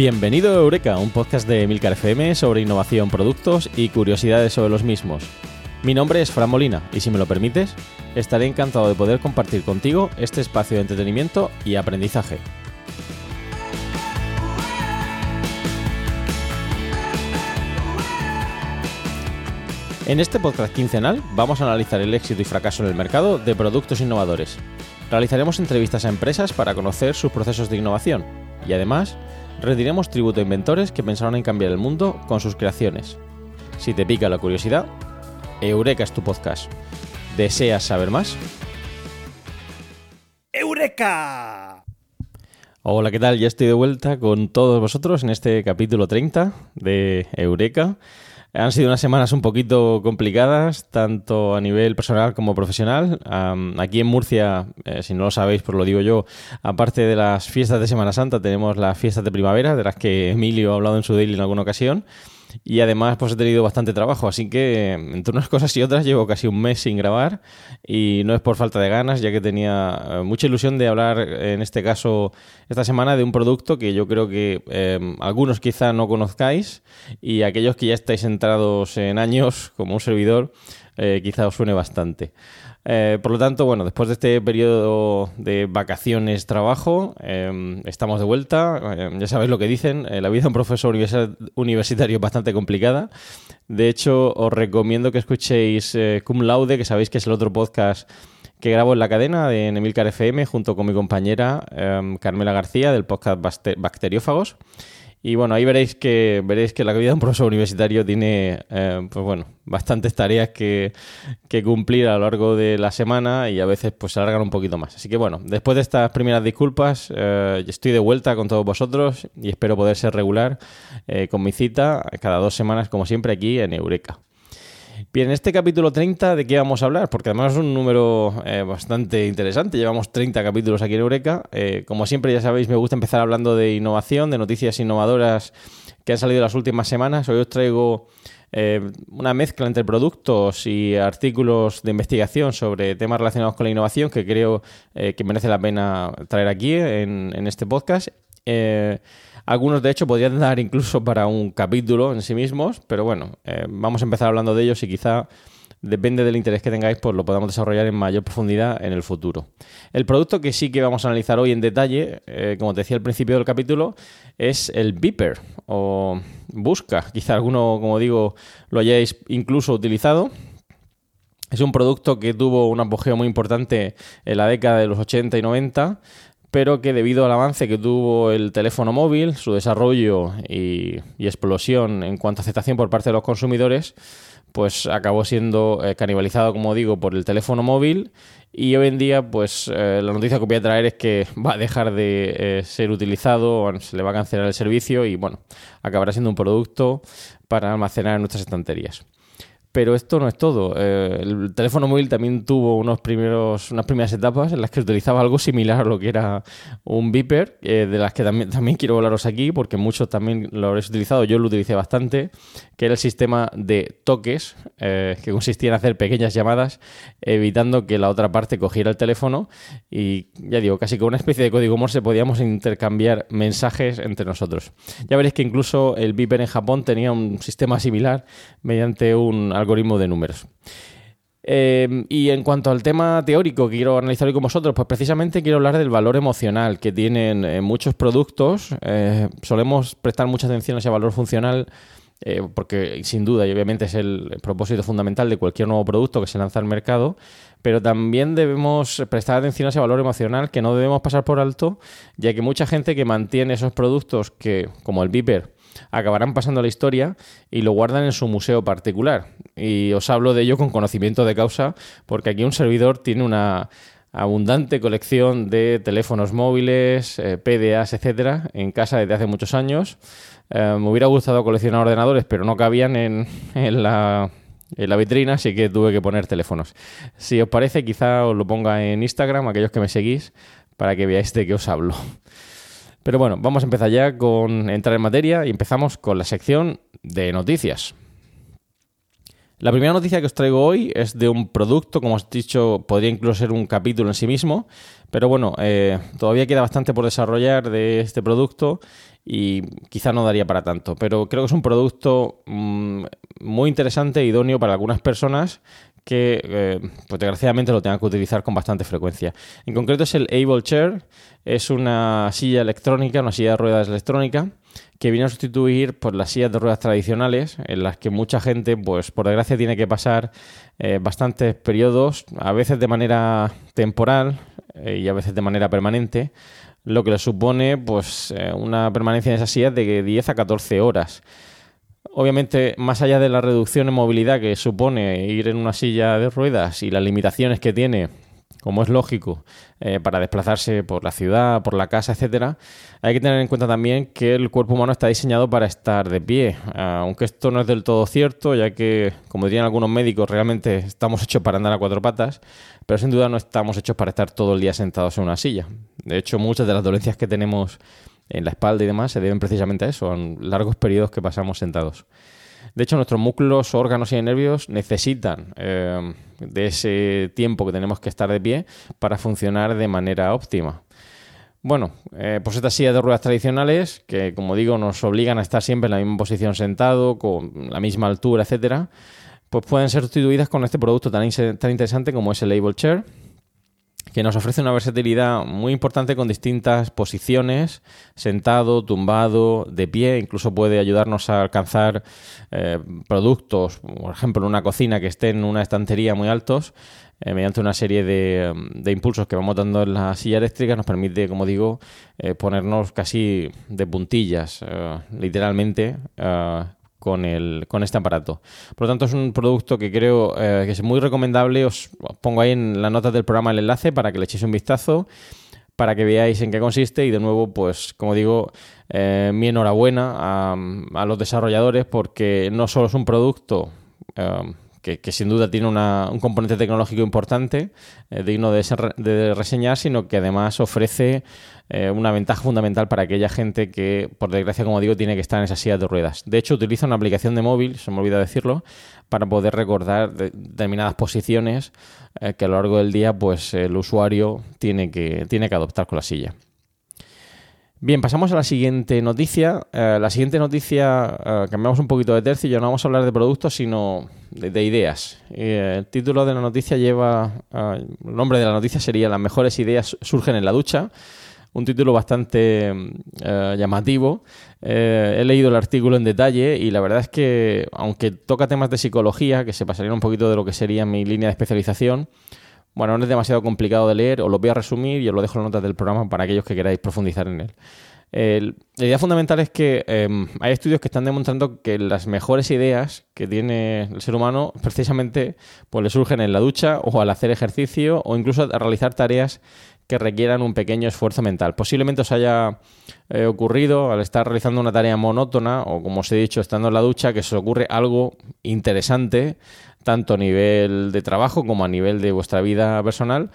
Bienvenido a Eureka, un podcast de Milcar FM sobre innovación, productos y curiosidades sobre los mismos. Mi nombre es Fran Molina y si me lo permites, estaré encantado de poder compartir contigo este espacio de entretenimiento y aprendizaje. En este podcast quincenal vamos a analizar el éxito y fracaso en el mercado de productos innovadores. Realizaremos entrevistas a empresas para conocer sus procesos de innovación y además rendiremos tributo a inventores que pensaron en cambiar el mundo con sus creaciones. Si te pica la curiosidad, Eureka es tu podcast. ¿Deseas saber más? ¡Eureka! Hola, ¿qué tal? Ya estoy de vuelta con todos vosotros en este capítulo 30 de Eureka. Han sido unas semanas un poquito complicadas, tanto a nivel personal como profesional. aquí en Murcia, eh, si no lo sabéis, pues lo digo yo, aparte de las fiestas de Semana Santa, tenemos las fiestas de primavera, de las que Emilio ha hablado en su daily en alguna ocasión. Y además, pues he tenido bastante trabajo, así que entre unas cosas y otras llevo casi un mes sin grabar y no es por falta de ganas, ya que tenía eh, mucha ilusión de hablar, en este caso, esta semana de un producto que yo creo que em, algunos quizá no conozcáis y aquellos que ya estáis entrados en años, como un servidor, eh, quizá os suene bastante. Eh, por lo tanto, bueno, después de este periodo de vacaciones, trabajo, em, estamos de vuelta. Em, ya sabéis lo que dicen, eh, la vida de un profesor universitario es bastante complicada. De hecho, os recomiendo que escuchéis eh, Cum Laude, que sabéis que es el otro podcast que grabo en la cadena de Emilcar FM junto con mi compañera em, Carmela García del podcast Bacteriófagos. Y bueno, ahí veréis que veréis que la vida de un profesor universitario tiene eh, pues bueno, bastantes tareas que, cumplir a lo largo de la semana y a veces pues se alargan un poquito más. Así que bueno, después de estas primeras disculpas, eh, estoy de vuelta con todos vosotros y espero poder ser regular eh, con mi cita cada dos semanas, como siempre, aquí en Eureka. Bien, en este capítulo 30, ¿de qué vamos a hablar? Porque además es un número eh, bastante interesante. Llevamos 30 capítulos aquí en Eureka. Eh, como siempre, ya sabéis, me gusta empezar hablando de innovación, de noticias innovadoras que han salido las últimas semanas. Hoy os traigo eh, una mezcla entre productos y artículos de investigación sobre temas relacionados con la innovación que creo que merece la pena traer aquí en, en este podcast. Algunos, de hecho, podrían dar incluso para un capítulo en sí mismos, pero bueno, eh, vamos a empezar hablando de ellos y quizá depende del interés que tengáis, pues lo podamos desarrollar en mayor profundidad en el futuro. El producto que sí que vamos a analizar hoy en detalle, eh, como te decía al principio del capítulo, es el Beeper o Busca. Quizá alguno, como digo, lo hayáis incluso utilizado. Es un producto que tuvo un apogeo muy importante en la década de los 80 y 90 pero que debido al avance que tuvo el teléfono móvil, su desarrollo y, explosión en cuanto a aceptación por parte de los consumidores, pues acabó siendo eh, canibalizado, como digo, por el teléfono móvil y hoy en día, pues eh, la noticia que voy a traer es que va a dejar de eh, ser utilizado, se le va a cancelar el servicio y bueno, acabará siendo un producto para almacenar en nuestras estanterías. Pero esto no es todo. Eh, el teléfono móvil también tuvo unos primeros, unas primeras etapas en las que utilizaba algo similar a lo que era un Viper, eh, de las que también, también quiero hablaros aquí, porque muchos también lo habréis utilizado. Yo lo utilicé bastante, que era el sistema de toques, eh, que consistía en hacer pequeñas llamadas, evitando que la otra parte cogiera el teléfono. Y ya digo, casi con una especie de código Morse podíamos intercambiar mensajes entre nosotros. Ya veréis que incluso el Viper en Japón tenía un sistema similar mediante un algoritmo de números. Em, y en cuanto al tema teórico que quiero analizar hoy con vosotros, pues precisamente quiero hablar del valor emocional que tienen eh, muchos productos. Eh, solemos prestar mucha atención a ese valor funcional eh, porque sin duda y obviamente es el propósito fundamental de cualquier nuevo producto que se lanza al mercado, pero también debemos prestar atención a ese valor emocional que no debemos pasar por alto, ya que mucha gente que mantiene esos productos que, como el Viper, acabarán pasando la historia y lo guardan en su museo particular. Y os hablo de ello con conocimiento de causa, porque aquí un servidor tiene una abundante colección de teléfonos móviles, eh, PDAs, etcétera, en casa desde hace muchos años. Eh, me hubiera gustado coleccionar ordenadores, pero no cabían en, la, en la vitrina, así que tuve que poner teléfonos. Si os parece, quizá os lo ponga en Instagram, aquellos que me seguís, para que veáis de qué os hablo. Pero bueno, vamos a empezar ya con entrar en materia y empezamos con la sección de noticias. La primera noticia que os traigo hoy es de un producto, como os he dicho, podría incluso ser un capítulo en sí mismo, pero bueno, eh, todavía queda bastante por desarrollar de este producto y quizá no daría para tanto, pero creo que es un producto mmm, muy interesante e idóneo para algunas personas que eh, pues desgraciadamente lo tengan que utilizar con bastante frecuencia. En concreto es el Able Chair, es una silla electrónica, una silla de ruedas electrónica que viene a sustituir por las sillas de ruedas tradicionales, en las que mucha gente, pues por desgracia, tiene que pasar eh, bastantes periodos, a veces de manera temporal eh, y a veces de manera permanente, lo que le supone pues una permanencia en esas sillas de 10 a 14 horas. Obviamente, más allá de la reducción en movilidad que supone ir en una silla de ruedas y las limitaciones que tiene como es lógico, eh, para desplazarse por la ciudad, por la casa, etcétera, hay que tener en cuenta también que el cuerpo humano está diseñado para estar de pie, aunque esto no es del todo cierto, ya que, como dirían algunos médicos, realmente estamos hechos para andar a cuatro patas, pero sin duda no estamos hechos para estar todo el día sentados en una silla. De hecho, muchas de las dolencias que tenemos en la espalda y demás se deben precisamente a eso, a largos periodos que pasamos sentados. De hecho, nuestros músculos, órganos y nervios necesitan eh, de ese tiempo que tenemos que estar de pie para funcionar de manera óptima. Bueno, eh, pues estas sillas de ruedas tradicionales, que como digo nos obligan a estar siempre en la misma posición sentado, con la misma altura, etcétera, pues pueden ser sustituidas con este producto tan, tan interesante como es el Able Chair, que nos ofrece una versatilidad muy importante con distintas posiciones, sentado, tumbado, de pie, incluso puede ayudarnos a alcanzar eh, productos, por ejemplo, en una cocina que esté en una estantería muy altos, eh, mediante una serie de, de, impulsos que vamos dando en la silla eléctrica, nos permite, como digo, eh, ponernos casi de puntillas, literalmente, con, el, con este aparato. Por lo tanto, es un producto que creo eh, que es muy recomendable. Os pongo ahí en las notas del programa el enlace para que le echéis un vistazo, para que veáis en qué consiste. Y de nuevo, pues como digo, eh, mi enhorabuena a, los desarrolladores porque no solo es un producto eh, que, sin duda tiene un componente tecnológico importante, eh, digno de, de, reseñar, sino que además ofrece eh, una ventaja fundamental para aquella gente que, por desgracia, como digo, tiene que estar en esas sillas de ruedas. De hecho, utiliza una aplicación de móvil, se me olvida decirlo, para poder recordar determinadas posiciones eh, que a lo largo del día pues, el usuario tiene que, tiene que adoptar con la silla. Bien, pasamos a la siguiente noticia. Eh, la siguiente noticia, eh, cambiamos un poquito de tercio, ya no vamos a hablar de productos, sino de, ideas. Eh, el título de la noticia lleva, el nombre de la noticia sería Las mejores ideas surgen en la ducha. Un título bastante llamativo. he leído el artículo en detalle y la verdad es que, aunque toca temas de psicología, que se pasarían un poquito de lo que sería mi línea de especialización, bueno, no es demasiado complicado de leer, os lo voy a resumir y os lo dejo en las notas del programa para aquellos que queráis profundizar en él. la idea fundamental es que em, hay estudios que están demostrando que las mejores ideas que tiene el ser humano precisamente pues, le surgen en la ducha o al hacer ejercicio o incluso a realizar tareas que requieran un pequeño esfuerzo mental. Posiblemente os haya eh, ocurrido al estar realizando una tarea monótona o como os he dicho, estando en la ducha, que se os ocurre algo interesante, tanto a nivel de trabajo como a nivel de vuestra vida personal.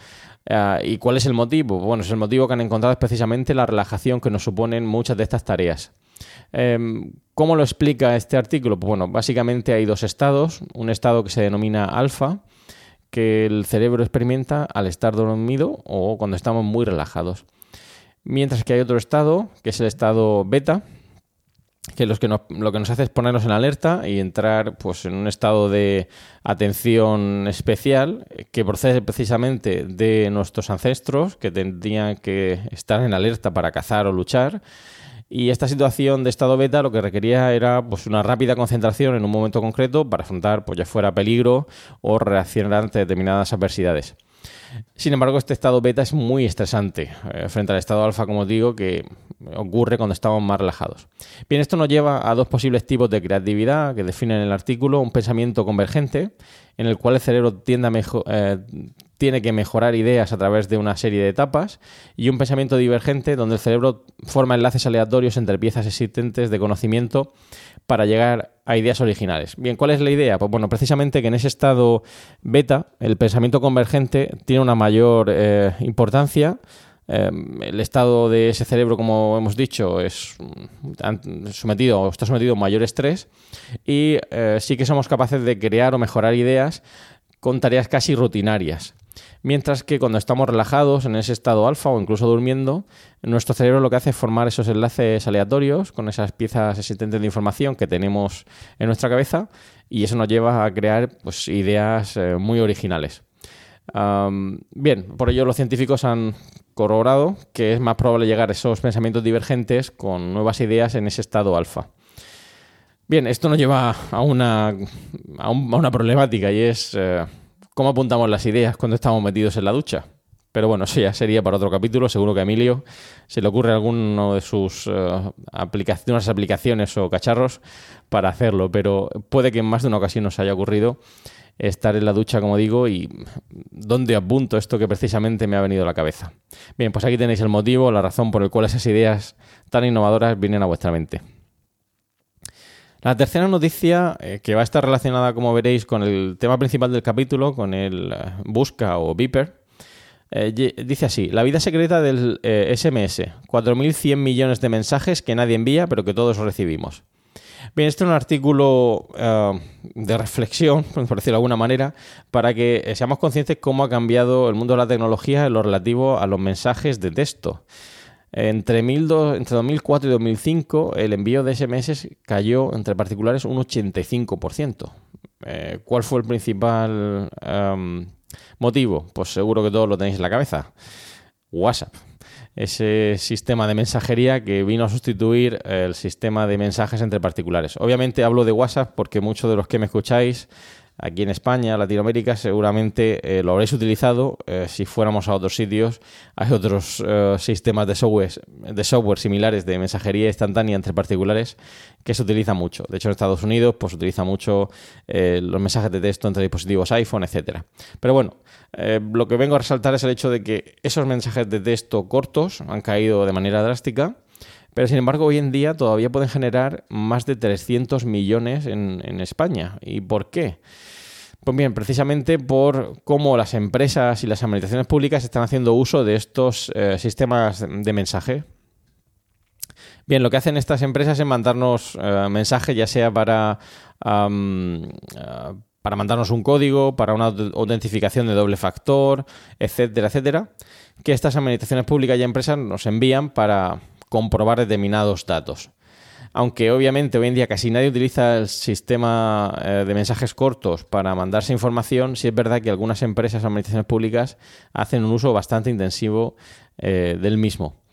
Uh, ¿Y cuál es el motivo? Bueno, es el motivo que han encontrado es precisamente la relajación que nos suponen muchas de estas tareas. Um, ¿Cómo lo explica este artículo? Pues bueno, básicamente hay dos estados. Un estado que se denomina alfa, que el cerebro experimenta al estar dormido o cuando estamos muy relajados. Mientras que hay otro estado, que es el estado beta, que, los lo que nos hace es ponernos en alerta y entrar pues, en un estado de atención especial que procede precisamente de nuestros ancestros que tendrían que estar en alerta para cazar o luchar. Y esta situación de estado beta lo que requería era pues, una rápida concentración en un momento concreto para afrontar, pues ya fuera peligro o reaccionar ante determinadas adversidades. Sin embargo, este estado beta es muy estresante eh, frente al estado alfa, como digo, que ocurre cuando estamos más relajados. Bien, esto nos lleva a dos posibles tipos de creatividad que definen el artículo. Un pensamiento convergente, en el cual el cerebro tiende a eh, tiene que mejorar ideas a través de una serie de etapas, y un pensamiento divergente, donde el cerebro forma enlaces aleatorios entre piezas existentes de conocimiento para llegar a ideas originales. Bien, ¿cuál es la idea? Pues bueno, precisamente que en ese estado beta el pensamiento convergente tiene una mayor eh, importancia Em, el estado de ese cerebro, como hemos dicho, es sometido está sometido a mayor estrés y eh, sí que somos capaces de crear o mejorar ideas con tareas casi rutinarias. Mientras que cuando estamos relajados en ese estado alfa o incluso durmiendo, nuestro cerebro lo que hace es formar esos enlaces aleatorios con esas piezas existentes de información que tenemos en nuestra cabeza y eso nos lleva a crear pues, ideas eh, muy originales. bien, por ello los científicos han corroborado que es más probable llegar a esos pensamientos divergentes con nuevas ideas en ese estado alfa. Bien, esto nos lleva a una, a, una problemática y es eh, cómo apuntamos las ideas cuando estamos metidos en la ducha. Pero bueno, eso ya sería para otro capítulo. Seguro que a Emilio se le ocurre alguno de sus uh, aplicaciones, aplicaciones o cacharros para hacerlo. Pero puede que en más de una ocasión nos haya ocurrido estar en la ducha, como digo, y dónde apunto esto que precisamente me ha venido a la cabeza. Bien, pues aquí tenéis el motivo, la razón por el cual esas ideas tan innovadoras vienen a vuestra mente. La tercera noticia, eh, que va a estar relacionada, como veréis, con el tema principal del capítulo, con el eh, busca o beeper, eh, dice así, la vida secreta del SMS, 4.100 millones de mensajes que nadie envía, pero que todos recibimos. Bien, este es un artículo de reflexión, por decirlo de alguna manera, para que seamos conscientes cómo ha cambiado el mundo de la tecnología en lo relativo a los mensajes de texto. Entre, entre 2004 y 2005 el envío de SMS cayó entre particulares un 85%. Eh, ¿Cuál fue el principal em, motivo? Pues seguro que todos lo tenéis en la cabeza. WhatsApp ese sistema de mensajería que vino a sustituir el sistema de mensajes entre particulares. Obviamente hablo de WhatsApp porque muchos de los que me escucháis aquí en España, Latinoamérica, seguramente eh, lo habréis utilizado. Eh, si fuéramos a otros sitios, hay otros eh, sistemas de software, de software similares de mensajería instantánea entre particulares que se utilizan mucho. De hecho, en Estados Unidos pues, utiliza mucho los mensajes de texto entre dispositivos iPhone, etcétera. Pero bueno, lo que vengo a resaltar es el hecho de que esos mensajes de texto cortos han caído de manera drástica, pero sin embargo hoy en día todavía pueden generar más de 300 millones en, España. ¿Y por qué? Pues bien, precisamente por cómo las empresas y las administraciones públicas están haciendo uso de estos eh, sistemas de mensaje. Bien, lo que hacen estas empresas es mandarnos eh, mensajes ya sea para para mandarnos un código, para una autentificación de doble factor, etcétera, etcétera, que estas administraciones públicas y empresas nos envían para comprobar determinados datos. Aunque obviamente hoy en día casi nadie utiliza el sistema eh, de mensajes cortos para mandarse información, sí es verdad que algunas empresas o administraciones públicas hacen un uso bastante intensivo eh, del mismo.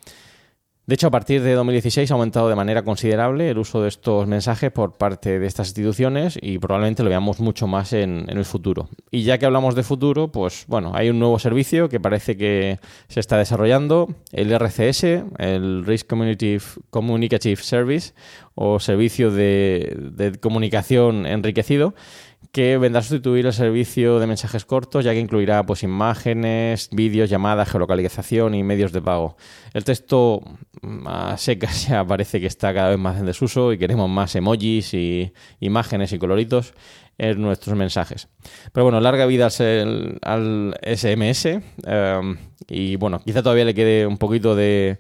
De hecho, a partir de 2016 ha aumentado de manera considerable el uso de estos mensajes por parte de estas instituciones y probablemente lo veamos mucho más en, el futuro. Y ya que hablamos de futuro, pues bueno, hay un nuevo servicio que parece que se está desarrollando, el RCS, el Risk Communicative Service o Servicio de Comunicación Enriquecido, que vendrá a sustituir el servicio de mensajes cortos, ya que incluirá pues, imágenes, vídeos, llamadas, geolocalización y medios de pago. El texto a secas ya parece que está cada vez más en desuso y queremos más emojis y imágenes y coloritos en nuestros mensajes. Pero bueno, larga vida al, SMS em, y bueno, quizá todavía le quede un poquito eh,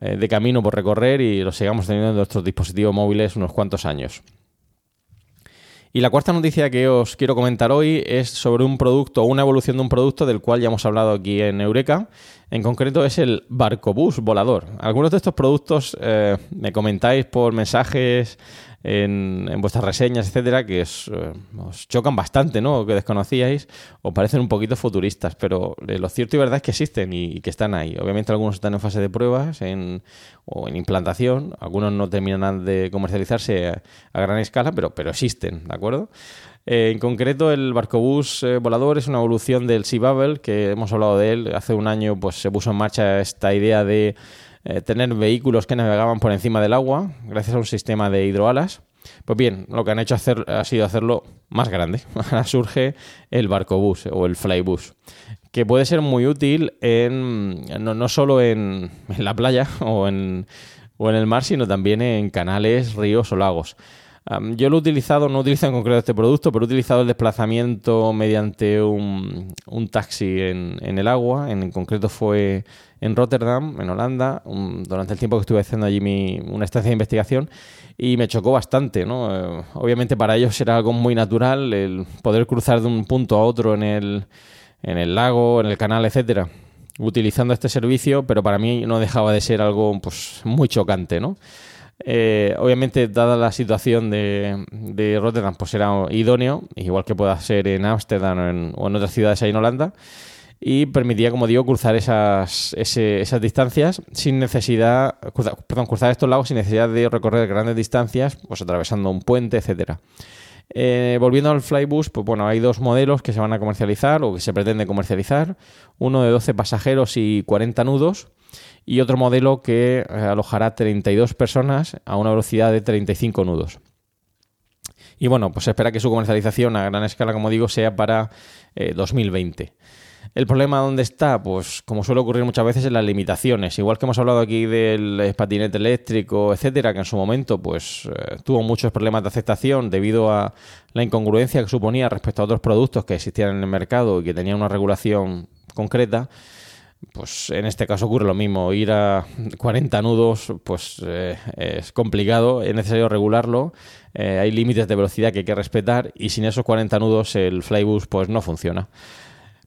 de camino por recorrer y lo sigamos teniendo en nuestros dispositivos móviles unos cuantos años. Y la cuarta noticia que os quiero comentar hoy es sobre un producto, una evolución de un producto del cual ya hemos hablado aquí en Eureka. En concreto es el Barcobús volador. Algunos de estos productos eh, me comentáis por mensajes en, vuestras reseñas, etcétera, que eh, os, chocan bastante, ¿no? que desconocíais, o parecen un poquito futuristas, pero eh, lo cierto y verdad es que existen y, que están ahí. Obviamente algunos están en fase de pruebas o en implantación, algunos no terminan de comercializarse a, gran escala, pero, pero existen, ¿de acuerdo? Eh, en concreto, el barcobús volador es una evolución del Sea Bubble, que hemos hablado de él. Hace un año pues, se puso en marcha esta idea de eh, tener vehículos que navegaban por encima del agua gracias a un sistema de hidroalas. Pues bien, lo que han hecho ha sido hacerlo más grande. Ahora surge el barcobús o el flybus, que puede ser muy útil en, no, solo en, la playa o en, o en el mar, sino también en canales, ríos o lagos. yo lo he utilizado, no he utilizado en concreto este producto, pero he utilizado el desplazamiento mediante un, taxi en, el agua. En, concreto fue en Rotterdam, en Holanda, durante el tiempo que estuve haciendo allí mi, una estancia de investigación y me chocó bastante. ¿no? Eh, obviamente para ellos era algo muy natural el poder cruzar de un punto a otro en el, en el lago, en el canal, etcétera utilizando este servicio, pero para mí no dejaba de ser algo pues, muy chocante, ¿no? Eh, obviamente, dada la situación de, de, Rotterdam, pues era idóneo, igual que pueda ser en Ámsterdam o, en, otras ciudades ahí en Holanda, y permitía, como digo, cruzar esas, esas distancias sin necesidad, perdón, cruzar estos lagos sin necesidad de recorrer grandes distancias, pues atravesando un puente, etcétera. Eh, volviendo al Flybus, pues bueno, hay dos modelos que se van a comercializar o que se pretende comercializar. Uno de 12 pasajeros y 40 nudos y otro modelo que eh, alojará 32 personas a una velocidad de 35 nudos. Y bueno, pues se espera que su comercialización a gran escala, como digo, sea para 2020. ¿El problema dónde está? Pues como suele ocurrir muchas veces en las limitaciones. Igual que hemos hablado aquí del patinete eléctrico, etcétera, que en su momento pues eh, tuvo muchos problemas de aceptación debido a la incongruencia que suponía respecto a otros productos que existían en el mercado y que tenían una regulación concreta. Pues en este caso ocurre lo mismo. Ir a 40 nudos pues eh, es complicado, es necesario regularlo. Eh, hay límites de velocidad que hay que respetar y sin esos 40 nudos el Flybus pues no funciona.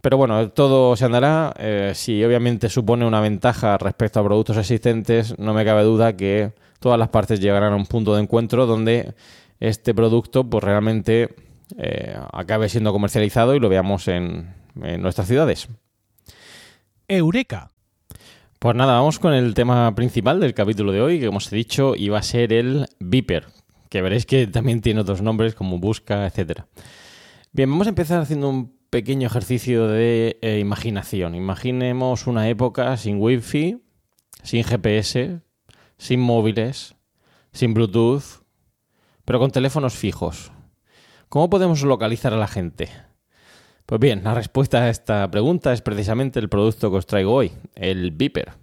Pero bueno, todo se andará. Eh, si obviamente supone una ventaja respecto a productos existentes, no me cabe duda que todas las partes llegarán a un punto de encuentro donde este producto pues realmente acabe siendo comercializado y lo veamos en nuestras ciudades. Eureka. Pues nada, vamos con el tema principal del capítulo de hoy, que como os he dicho iba a ser el Viper, que veréis que también tiene otros nombres como Busca, etc. Bien, vamos a empezar haciendo un pequeño ejercicio de eh, imaginación. Imaginemos una época sin Wi-Fi, sin GPS, sin móviles, sin Bluetooth, pero con teléfonos fijos. ¿Cómo podemos localizar a la gente? Pues bien, la respuesta a esta pregunta es precisamente el producto que os traigo hoy, el Viper.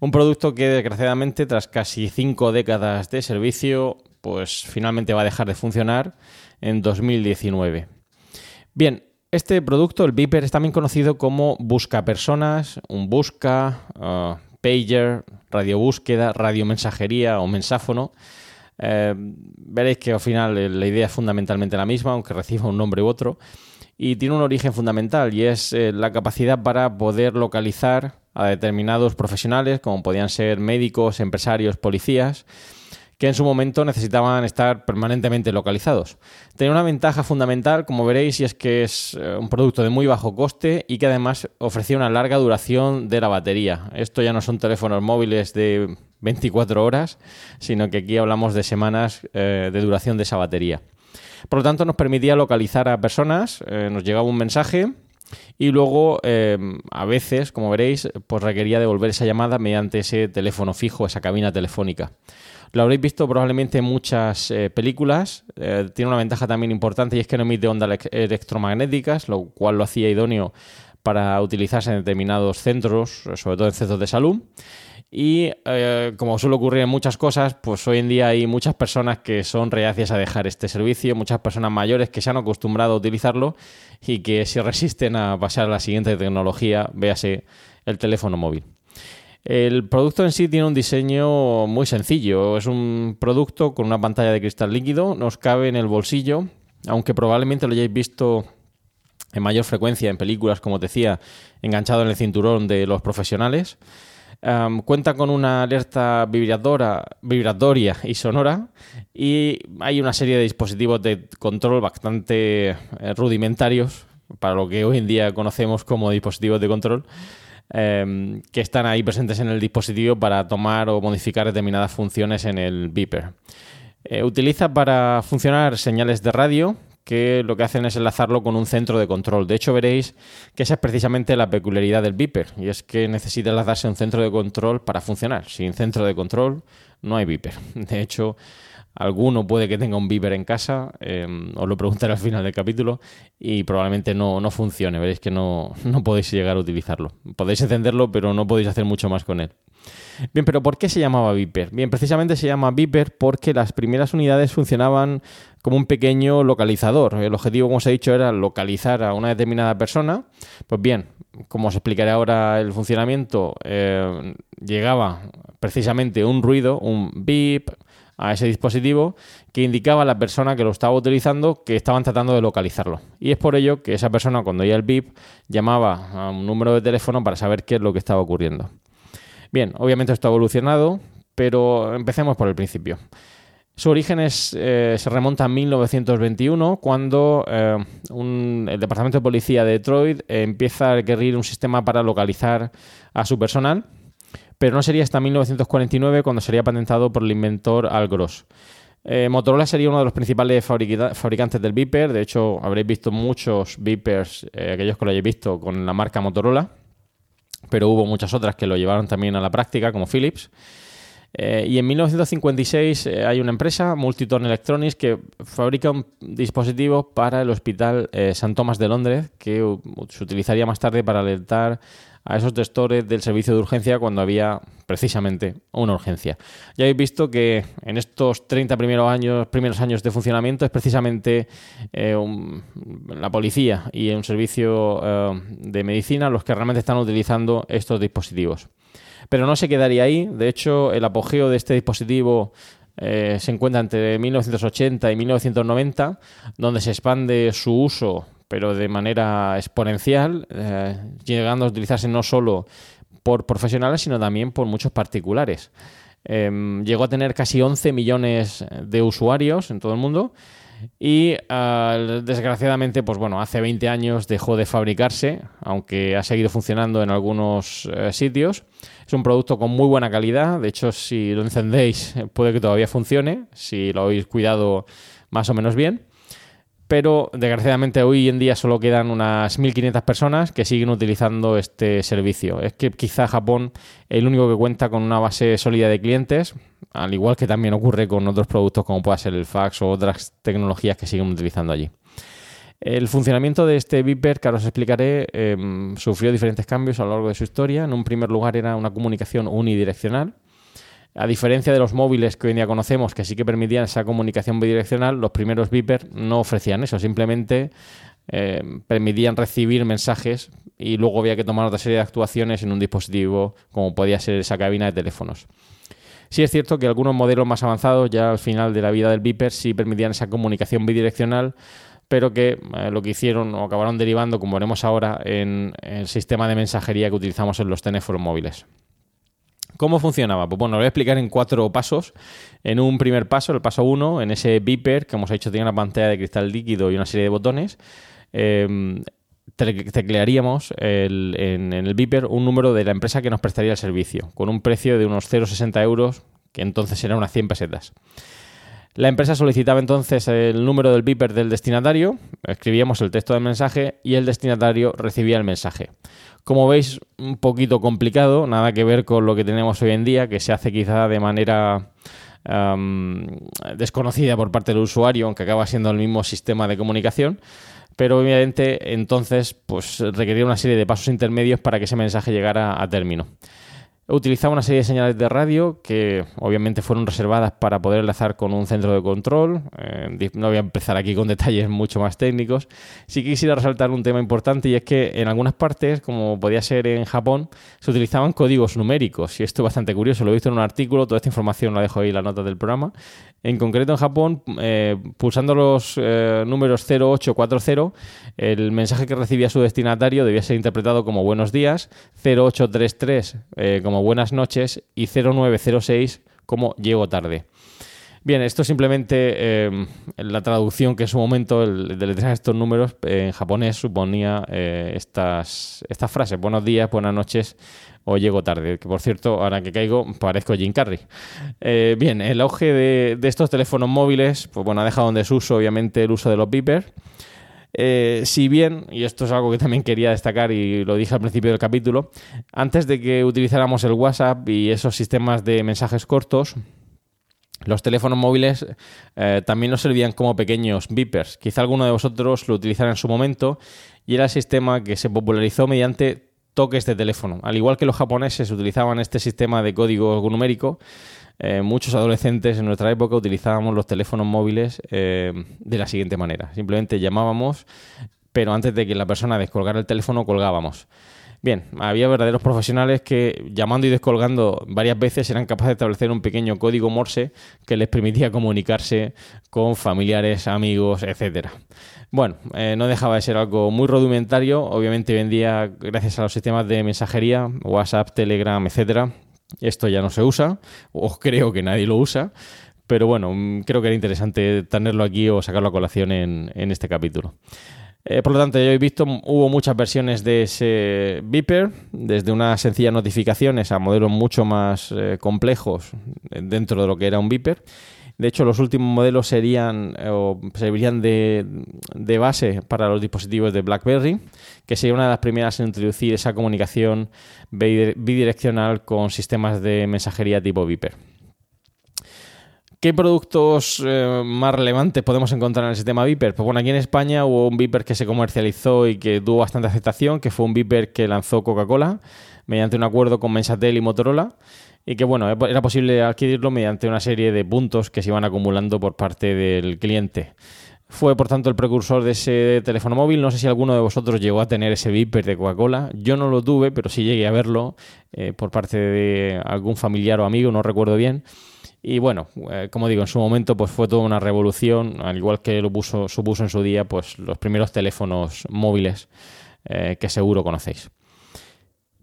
Un producto que desgraciadamente tras casi cinco décadas de servicio, pues finalmente va a dejar de funcionar en 2019. Bien, este producto, el Viper, es también conocido como Busca Personas, un Busca, uh, Pager, Radio Búsqueda, Radio Mensajería o Mensáfono. Eh, veréis que al final la idea es fundamentalmente la misma, aunque reciba un nombre u otro y tiene un origen fundamental y es eh, la capacidad para poder localizar a determinados profesionales, como podían ser médicos, empresarios, policías, que en su momento necesitaban estar permanentemente localizados. Tiene una ventaja fundamental, como veréis, y es que es eh, un producto de muy bajo coste y que además ofrecía una larga duración de la batería. Esto ya no son teléfonos móviles de 24 horas, sino que aquí hablamos de semanas eh, de duración de esa batería. Por lo tanto, nos permitía localizar a personas, eh, nos llegaba un mensaje y luego, a veces, como veréis, pues requería devolver esa llamada mediante ese teléfono fijo, esa cabina telefónica. Lo habréis visto probablemente en muchas eh, películas. tiene una ventaja también importante y es que no emite ondas electromagnéticas, lo cual lo hacía idóneo para utilizarse en determinados centros, sobre todo en centros de salud. Y eh, como suele ocurrir en muchas cosas, pues hoy en día hay muchas personas que son reacias a dejar este servicio, muchas personas mayores que se han acostumbrado a utilizarlo y que se resisten a pasar a la siguiente tecnología, véase el teléfono móvil. El producto en sí tiene un diseño muy sencillo. Es un producto con una pantalla de cristal líquido, nos cabe en el bolsillo, aunque probablemente lo hayáis visto en mayor frecuencia en películas, como decía, enganchado en el cinturón de los profesionales cuenta con una alerta vibratoria y sonora y hay una serie de dispositivos de control bastante eh, rudimentarios para lo que hoy en día conocemos como dispositivos de control em, que están ahí presentes en el dispositivo para tomar o modificar determinadas funciones en el beeper. Eh, utiliza para funcionar señales de radio que lo que hacen es enlazarlo con un centro de control. De hecho, veréis que esa es precisamente la peculiaridad del Viper, y es que necesita enlazarse a un centro de control para funcionar. Sin centro de control no hay Viper. De hecho, alguno puede que tenga un Viper en casa, eh, os lo preguntaré al final del capítulo, y probablemente no, no funcione. Veréis que no, no podéis llegar a utilizarlo. Podéis encenderlo, pero no podéis hacer mucho más con él. Bien, pero ¿por qué se llamaba Viper? Bien, precisamente se llama Viper porque las primeras unidades funcionaban como un pequeño localizador. El objetivo, como os he dicho, era localizar a una determinada persona. Pues bien, como os explicaré ahora el funcionamiento, eh, llegaba precisamente un ruido, un beep, a ese dispositivo que indicaba a la persona que lo estaba utilizando que estaban tratando de localizarlo. Y es por ello que esa persona, cuando oía el beep, llamaba a un número de teléfono para saber qué es lo que estaba ocurriendo. Bien, obviamente esto ha evolucionado, pero empecemos por el principio. Su origen eh, se remonta a 1921, cuando eh, el Departamento de Policía de Detroit empieza a requerir un sistema para localizar a su personal, pero no sería hasta 1949 cuando sería patentado por el inventor Al Gross. Eh, Motorola sería uno de los principales fabricantes del Viper, de hecho habréis visto muchos Vipers, aquellos que lo hayáis visto, con la marca Motorola pero hubo muchas otras que lo llevaron también a la práctica, como Philips. Eh, y en 1956 eh, hay una empresa, Multiton Electronics, que fabrica un dispositivo para el Hospital eh, St. Thomas de Londres, que se utilizaría más tarde para alertar a esos gestores del servicio de urgencia cuando había precisamente una urgencia. Ya habéis visto que en estos 30 primeros años, primeros años de funcionamiento es precisamente eh, la policía y un servicio eh, de medicina los que realmente están utilizando estos dispositivos. Pero no se quedaría ahí. De hecho, el apogeo de este dispositivo eh, se encuentra entre 1980 y 1990, donde se expande su uso pero de manera exponencial, eh, llegando a utilizarse no solo por profesionales, sino también por muchos particulares. Em, llegó a tener casi 11 millones de usuarios en todo el mundo y desgraciadamente, pues bueno, hace 20 años dejó de fabricarse, aunque ha seguido funcionando en algunos eh, sitios. Es un producto con muy buena calidad, de hecho si lo encendéis puede que todavía funcione, si lo habéis cuidado más o menos bien pero desgraciadamente hoy en día solo quedan unas 1.500 personas que siguen utilizando este servicio. Es que quizá Japón es el único que cuenta con una base sólida de clientes, al igual que también ocurre con otros productos como pueda ser el fax o otras tecnologías que siguen utilizando allí. El funcionamiento de este Viper, que ahora os explicaré, em, sufrió diferentes cambios a lo largo de su historia. En un primer lugar era una comunicación unidireccional, a diferencia de los móviles que hoy en día conocemos, que sí que permitían esa comunicación bidireccional, los primeros Viper no ofrecían eso, simplemente eh, permitían recibir mensajes y luego había que tomar otra serie de actuaciones en un dispositivo como podía ser esa cabina de teléfonos. Sí es cierto que algunos modelos más avanzados, ya al final de la vida del Viper, sí permitían esa comunicación bidireccional, pero que eh, lo que hicieron o acabaron derivando, como veremos ahora, en el sistema de mensajería que utilizamos en los teléfonos móviles. ¿Cómo funcionaba? Pues bueno, lo voy a explicar en cuatro pasos. En un primer paso, el paso uno, en ese beeper, que como os he dicho, tiene una pantalla de cristal líquido y una serie de botones, eh, teclearíamos en el beeper un número de la empresa que nos prestaría el servicio, con un precio de unos 0,60 euros, que entonces eran unas 100 pesetas. La empresa solicitaba entonces el número del beeper del destinatario, escribíamos el texto del mensaje y el destinatario recibía el mensaje. Como veis, un poquito complicado, nada que ver con lo que tenemos hoy en día, que se hace quizá de manera desconocida por parte del usuario, aunque acaba siendo el mismo sistema de comunicación. Pero obviamente entonces pues, requería una serie de pasos intermedios para que ese mensaje llegara a término. Utilizaba una serie de señales de radio que obviamente fueron reservadas para poder enlazar con un centro de control. Eh, no voy a empezar aquí con detalles mucho más técnicos. Sí quisiera resaltar un tema importante y es que en algunas partes, como podía ser en Japón, se utilizaban códigos numéricos. Y esto es bastante curioso, lo he visto en un artículo, toda esta información la dejo ahí en la nota del programa. En concreto en Japón, eh, pulsando los eh, números 0840, el mensaje que recibía su destinatario debía ser interpretado como buenos días, 0833 como como buenas noches y 0906 como llego tarde. Bien, esto simplemente eh, la traducción que en su momento el, de letrar estos números en japonés suponía eh, estas, frases, buenos días, buenas noches o llego tarde, que por cierto, ahora que caigo, parezco Jim Carrey. Eh, bien, el auge de, de, estos teléfonos móviles, pues bueno, ha dejado en desuso obviamente el uso de los beepers eh, si bien, y esto es algo que también quería destacar y lo dije al principio del capítulo, antes de que utilizáramos el WhatsApp y esos sistemas de mensajes cortos, los teléfonos móviles eh, también nos servían como pequeños beepers. Quizá alguno de vosotros lo utilizara en su momento y era el sistema que se popularizó mediante toques de teléfono. Al igual que los japoneses utilizaban este sistema de código numérico, eh, muchos adolescentes en nuestra época utilizábamos los teléfonos móviles eh, de la siguiente manera. Simplemente llamábamos, pero antes de que la persona descolgara el teléfono, colgábamos. Bien, había verdaderos profesionales que llamando y descolgando varias veces eran capaces de establecer un pequeño código Morse que les permitía comunicarse con familiares, amigos, etcétera. Bueno, eh, no dejaba de ser algo muy rudimentario. Obviamente vendía gracias a los sistemas de mensajería, WhatsApp, Telegram, etcétera. Esto ya no se usa, o creo que nadie lo usa. Pero bueno, mm, creo que era interesante tenerlo aquí o sacarlo a colación en, en este capítulo. Eh, por lo tanto, ya habéis visto, hubo muchas versiones de ese Viper, desde unas sencillas notificaciones a modelos mucho más eh, complejos dentro de lo que era un Viper. De hecho, los últimos modelos serían o servirían de, de, base para los dispositivos de BlackBerry, que sería una de las primeras en introducir esa comunicación bidireccional con sistemas de mensajería tipo Viper. ¿Qué productos eh, más relevantes podemos encontrar en el sistema Viper? Pues bueno, aquí en España hubo un Viper que se comercializó y que tuvo bastante aceptación, que fue un Viper que lanzó Coca-Cola mediante un acuerdo con Mensatel y Motorola y que bueno, era posible adquirirlo mediante una serie de puntos que se iban acumulando por parte del cliente. Fue por tanto el precursor de ese teléfono móvil. No sé si alguno de vosotros llegó a tener ese Viper de Coca-Cola. Yo no lo tuve, pero sí llegué a verlo eh, por parte de algún familiar o amigo, no recuerdo bien. Y bueno, eh, como digo, en su momento pues fue toda una revolución, al igual que lo puso, supuso en su día pues los primeros teléfonos móviles eh, que seguro conocéis.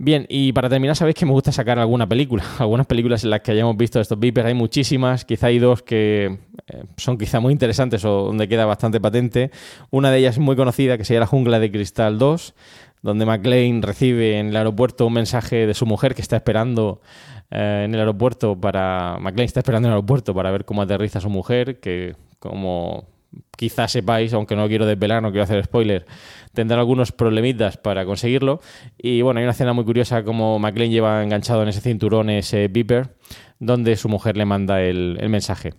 Bien, y para terminar, sabéis que me gusta sacar alguna película. Algunas películas en las que hayamos visto estos beepers, hay muchísimas, quizá hay dos que eh, son quizá muy interesantes o donde queda bastante patente. Una de ellas es muy conocida, que sería La Jungla de Cristal 2, donde McLean recibe en el aeropuerto un mensaje de su mujer que está esperando eh, en el aeropuerto para... McLean está esperando en el aeropuerto para ver cómo aterriza su mujer, que como quizás sepáis, aunque no quiero desvelar, no quiero hacer spoiler, tendrá algunos problemitas para conseguirlo. Y bueno, hay una escena muy curiosa como McLean lleva enganchado en ese cinturón ese beeper, donde su mujer le manda el, el mensaje.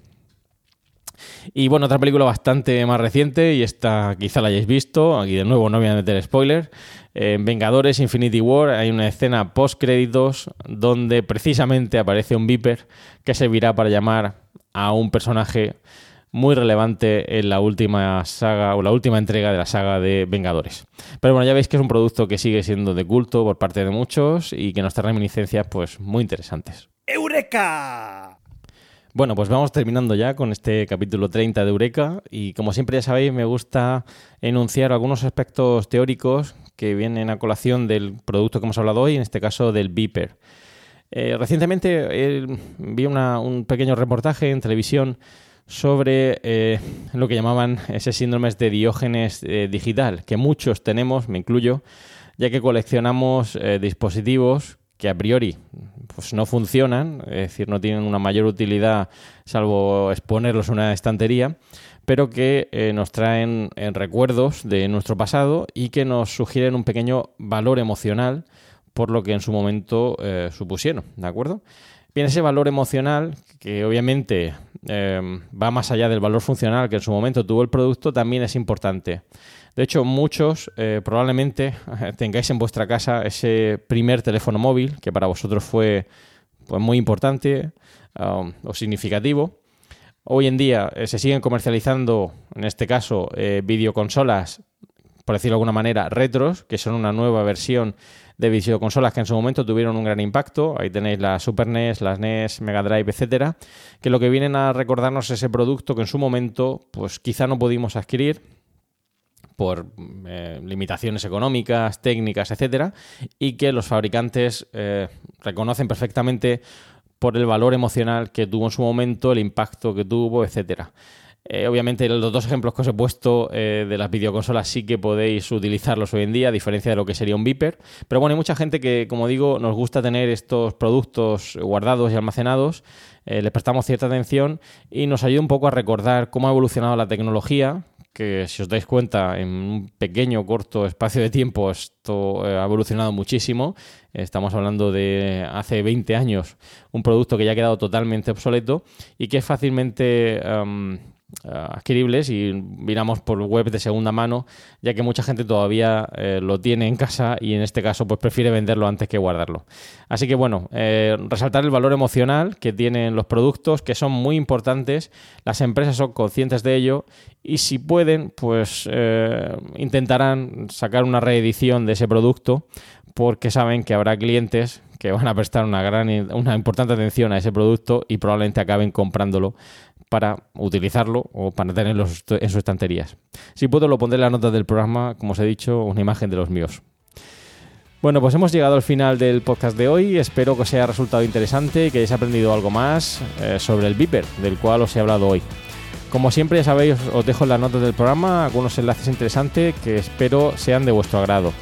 Y bueno, otra película bastante más reciente, y esta quizá la hayáis visto, aquí de nuevo no voy a meter spoiler. En Vengadores Infinity War hay una escena post créditos donde precisamente aparece un Viper que servirá para llamar a un personaje muy relevante en la última saga o la última entrega de la saga de Vengadores. Pero bueno, ya veis que es un producto que sigue siendo de culto por parte de muchos y que nos trae reminiscencias pues muy interesantes. ¡Eureka! Bueno, pues vamos terminando ya con este capítulo 30 de Eureka y como siempre ya sabéis me gusta enunciar algunos aspectos teóricos que vienen a colación del producto que hemos hablado hoy, en este caso del Beeper. Eh, recientemente eh, vi un pequeño reportaje en televisión sobre eh, lo que llamaban ese síndrome de diógenes digital, que muchos tenemos, me incluyo, ya que coleccionamos dispositivos que a priori pues no funcionan, es decir, no tienen una mayor utilidad salvo exponerlos en una estantería, pero que eh, nos traen eh, recuerdos de nuestro pasado y que nos sugieren un pequeño valor emocional por lo que en su momento eh, supusieron, ¿de acuerdo? Bien, ese valor emocional, que obviamente va más allá del valor funcional que en su momento tuvo el producto, también es importante. De hecho, muchos probablemente tengáis en vuestra casa ese primer teléfono móvil, que para vosotros fue pues, muy importante um, o significativo, Hoy en día eh, se siguen comercializando, en este caso, eh, videoconsolas, por decirlo de alguna manera, retros, que son una nueva versión de videoconsolas que en su momento tuvieron un gran impacto. Ahí tenéis la Super NES, las NES, Mega Drive, etcétera, que lo que vienen a recordarnos ese producto que en su momento, pues quizá no pudimos adquirir por eh, limitaciones económicas, técnicas, etcétera, y que los fabricantes reconocen perfectamente por el valor emocional que tuvo en su momento, el impacto que tuvo, etcétera. Eh, obviamente los dos ejemplos que os he puesto eh, de las videoconsolas sí que podéis utilizarlos hoy en día, a diferencia de lo que sería un Viper. Pero bueno, hay mucha gente que, como digo, nos gusta tener estos productos guardados y almacenados, eh, les prestamos cierta atención y nos ayuda un poco a recordar cómo ha evolucionado la tecnología, que si os dais cuenta, en un pequeño, corto espacio de tiempo esto ha evolucionado muchísimo. Estamos hablando de hace 20 años, un producto que ya ha quedado totalmente obsoleto y que es fácilmente adquiribles y miramos por web de segunda mano, ya que mucha gente todavía eh, lo tiene en casa y en este caso pues prefiere venderlo antes que guardarlo. Así que bueno, eh, resaltar el valor emocional que tienen los productos, que son muy importantes, las empresas son conscientes de ello y si pueden, pues eh, intentarán sacar una reedición de ese producto porque saben que habrá clientes que van a prestar una gran una importante atención a ese producto y probablemente acaben comprándolo para utilizarlo o para tenerlo en sus estanterías. Si puedo, lo pondré en las notas del programa, como os he dicho, una imagen de los míos. Bueno, pues hemos llegado al final del podcast de hoy. Espero que os haya resultado interesante y que hayáis aprendido algo más eh, sobre el Viper, del cual os he hablado hoy. Como siempre, ya sabéis, os dejo en las notas del programa algunos enlaces interesantes que espero sean de vuestro agrado.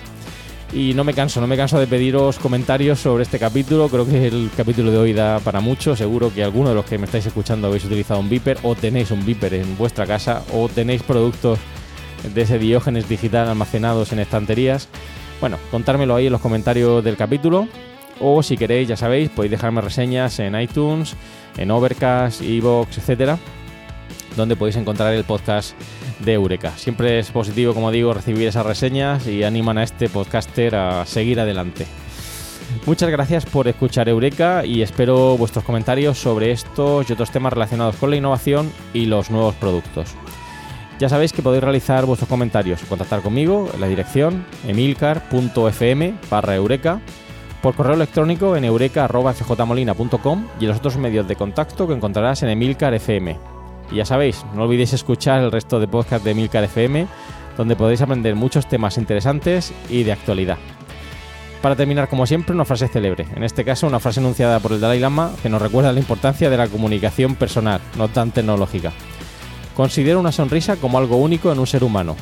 Y no me canso, no me canso de pediros comentarios sobre este capítulo. Creo que el capítulo de hoy da para mucho. Seguro que alguno de los que me estáis escuchando habéis utilizado un Viper o tenéis un Viper en vuestra casa o tenéis productos de ese diógenes digital almacenados en estanterías. Bueno, contármelo ahí en los comentarios del capítulo. O si queréis, ya sabéis, podéis dejarme reseñas en iTunes, en Overcast, Evox, etcétera, donde podéis encontrar el podcast de Eureka. Siempre es positivo, como digo, recibir esas reseñas y animan a este podcaster a seguir adelante. Muchas gracias por escuchar Eureka y espero vuestros comentarios sobre estos y otros temas relacionados con la innovación y los nuevos productos. Ya sabéis que podéis realizar vuestros comentarios o contactar conmigo en la dirección emilcar.fm barra eureka, por correo electrónico en eureka.fjmolina.com y en los otros medios de contacto que encontrarás en emilcar.fm. Y ya sabéis, no olvidéis escuchar el resto de podcast de Milcar FM, donde podéis aprender muchos temas interesantes y de actualidad. Para terminar, como siempre, una frase célebre. En este caso, una frase enunciada por el Dalai Lama que nos recuerda la importancia de la comunicación personal, no tan tecnológica. Considero una sonrisa como algo único en un ser humano.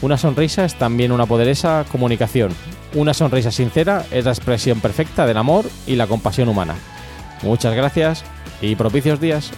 Una sonrisa es también una poderosa comunicación. Una sonrisa sincera es la expresión perfecta del amor y la compasión humana. Muchas gracias y propicios días.